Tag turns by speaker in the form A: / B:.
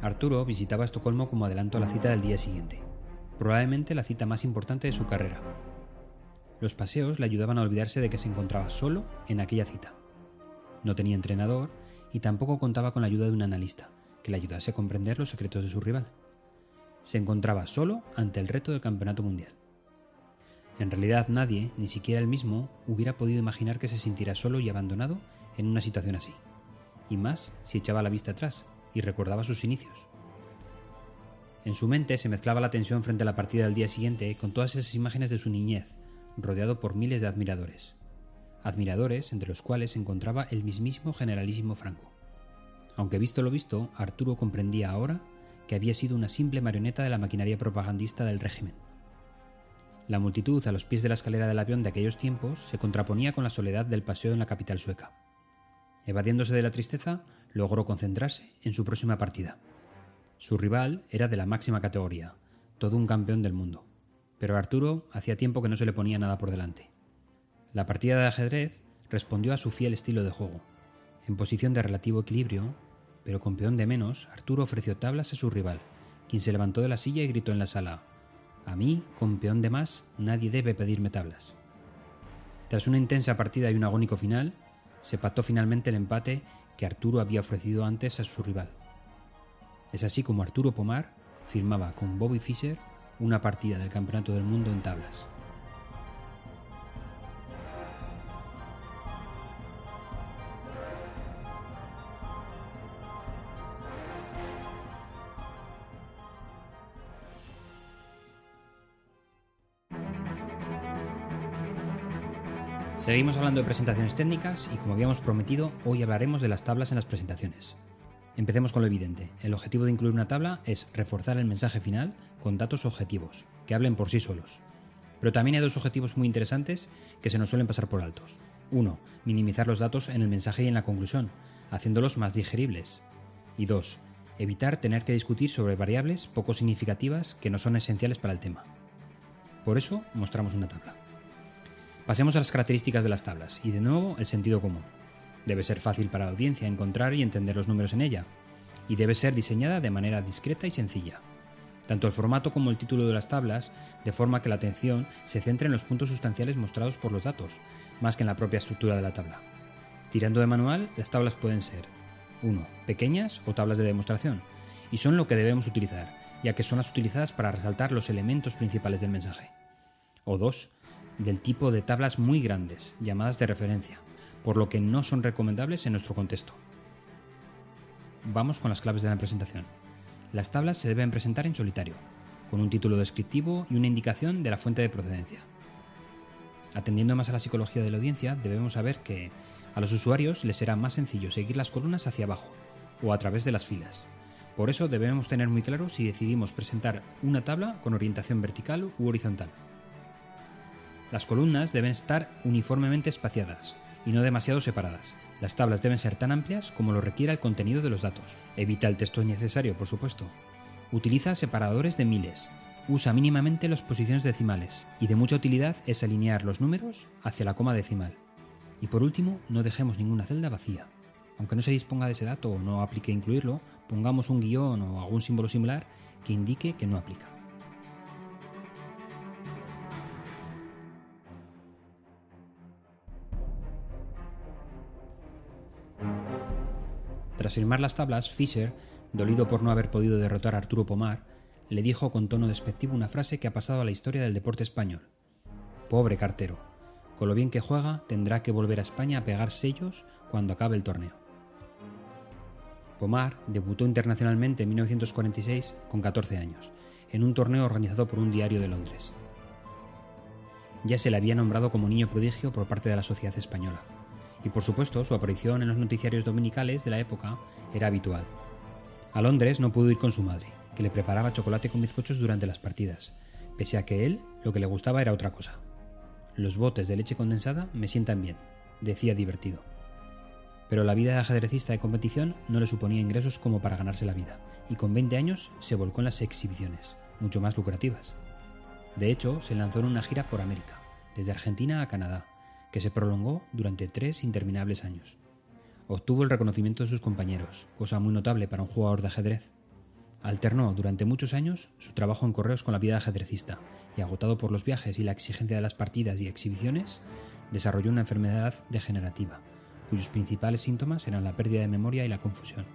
A: Arturo visitaba Estocolmo como adelanto a la cita del día siguiente, probablemente la cita más importante de su carrera. Los paseos le ayudaban a olvidarse de que se encontraba solo en aquella cita. No tenía entrenador y tampoco contaba con la ayuda de un analista, que le ayudase a comprender los secretos de su rival. Se encontraba solo ante el reto del campeonato mundial. En realidad nadie, ni siquiera él mismo, hubiera podido imaginar que se sintiera solo y abandonado en una situación así, y más si echaba la vista atrás y recordaba sus inicios. En su mente se mezclaba la tensión frente a la partida del día siguiente con todas esas imágenes de su niñez, rodeado por miles de admiradores. Admiradores entre los cuales se encontraba el mismísimo generalísimo Franco. Aunque visto lo visto, Arturo comprendía ahora que había sido una simple marioneta de la maquinaria propagandista del régimen. La multitud a los pies de la escalera del avión de aquellos tiempos se contraponía con la soledad del paseo en la capital sueca. Evadiéndose de la tristeza, logró concentrarse en su próxima partida. Su rival era de la máxima categoría, todo un campeón del mundo. Pero Arturo hacía tiempo que no se le ponía nada por delante. La partida de ajedrez respondió a su fiel estilo de juego. En posición de relativo equilibrio, pero con peón de menos, Arturo ofreció tablas a su rival, quien se levantó de la silla y gritó en la sala A mí, con peón de más, nadie debe pedirme tablas. Tras una intensa partida y un agónico final, se pactó finalmente el empate que Arturo había ofrecido antes a su rival. Es así como Arturo Pomar firmaba con Bobby Fischer una partida del Campeonato del Mundo en tablas. Seguimos hablando de presentaciones técnicas y como habíamos prometido, hoy hablaremos de las tablas en las presentaciones. Empecemos con lo evidente. El objetivo de incluir una tabla es reforzar el mensaje final con datos objetivos, que hablen por sí solos. Pero también hay dos objetivos muy interesantes que se nos suelen pasar por altos. Uno, minimizar los datos en el mensaje y en la conclusión, haciéndolos más digeribles. Y dos, evitar tener que discutir sobre variables poco significativas que no son esenciales para el tema. Por eso mostramos una tabla. Pasemos a las características de las tablas y de nuevo el sentido común. Debe ser fácil para la audiencia encontrar y entender los números en ella, y debe ser diseñada de manera discreta y sencilla. Tanto el formato como el título de las tablas, de forma que la atención se centre en los puntos sustanciales mostrados por los datos, más que en la propia estructura de la tabla. Tirando de manual, las tablas pueden ser 1. Pequeñas o tablas de demostración, y son lo que debemos utilizar, ya que son las utilizadas para resaltar los elementos principales del mensaje. O 2 del tipo de tablas muy grandes, llamadas de referencia, por lo que no son recomendables en nuestro contexto. Vamos con las claves de la presentación. Las tablas se deben presentar en solitario, con un título descriptivo y una indicación de la fuente de procedencia. Atendiendo más a la psicología de la audiencia, debemos saber que a los usuarios les será más sencillo seguir las columnas hacia abajo o a través de las filas. Por eso debemos tener muy claro si decidimos presentar una tabla con orientación vertical u horizontal. Las columnas deben estar uniformemente espaciadas y no demasiado separadas. Las tablas deben ser tan amplias como lo requiera el contenido de los datos. Evita el texto innecesario, por supuesto. Utiliza separadores de miles. Usa mínimamente las posiciones decimales y de mucha utilidad es alinear los números hacia la coma decimal. Y por último, no dejemos ninguna celda vacía. Aunque no se disponga de ese dato o no aplique incluirlo, pongamos un guion o algún símbolo similar que indique que no aplica. Tras firmar las tablas, Fischer, dolido por no haber podido derrotar a Arturo Pomar, le dijo con tono despectivo una frase que ha pasado a la historia del deporte español. Pobre cartero, con lo bien que juega tendrá que volver a España a pegar sellos cuando acabe el torneo. Pomar debutó internacionalmente en 1946 con 14 años, en un torneo organizado por un diario de Londres. Ya se le había nombrado como niño prodigio por parte de la sociedad española y por supuesto su aparición en los noticiarios dominicales de la época era habitual. A Londres no pudo ir con su madre, que le preparaba chocolate con bizcochos durante las partidas, pese a que él lo que le gustaba era otra cosa. Los botes de leche condensada me sientan bien, decía divertido. Pero la vida de ajedrecista de competición no le suponía ingresos como para ganarse la vida, y con 20 años se volcó en las exhibiciones, mucho más lucrativas. De hecho, se lanzó en una gira por América, desde Argentina a Canadá, que se prolongó durante tres interminables años. Obtuvo el reconocimiento de sus compañeros, cosa muy notable para un jugador de ajedrez. Alternó durante muchos años su trabajo en correos con la vida de ajedrecista y, agotado por los viajes y la exigencia de las partidas y exhibiciones, desarrolló una enfermedad degenerativa, cuyos principales síntomas eran la pérdida de memoria y la confusión.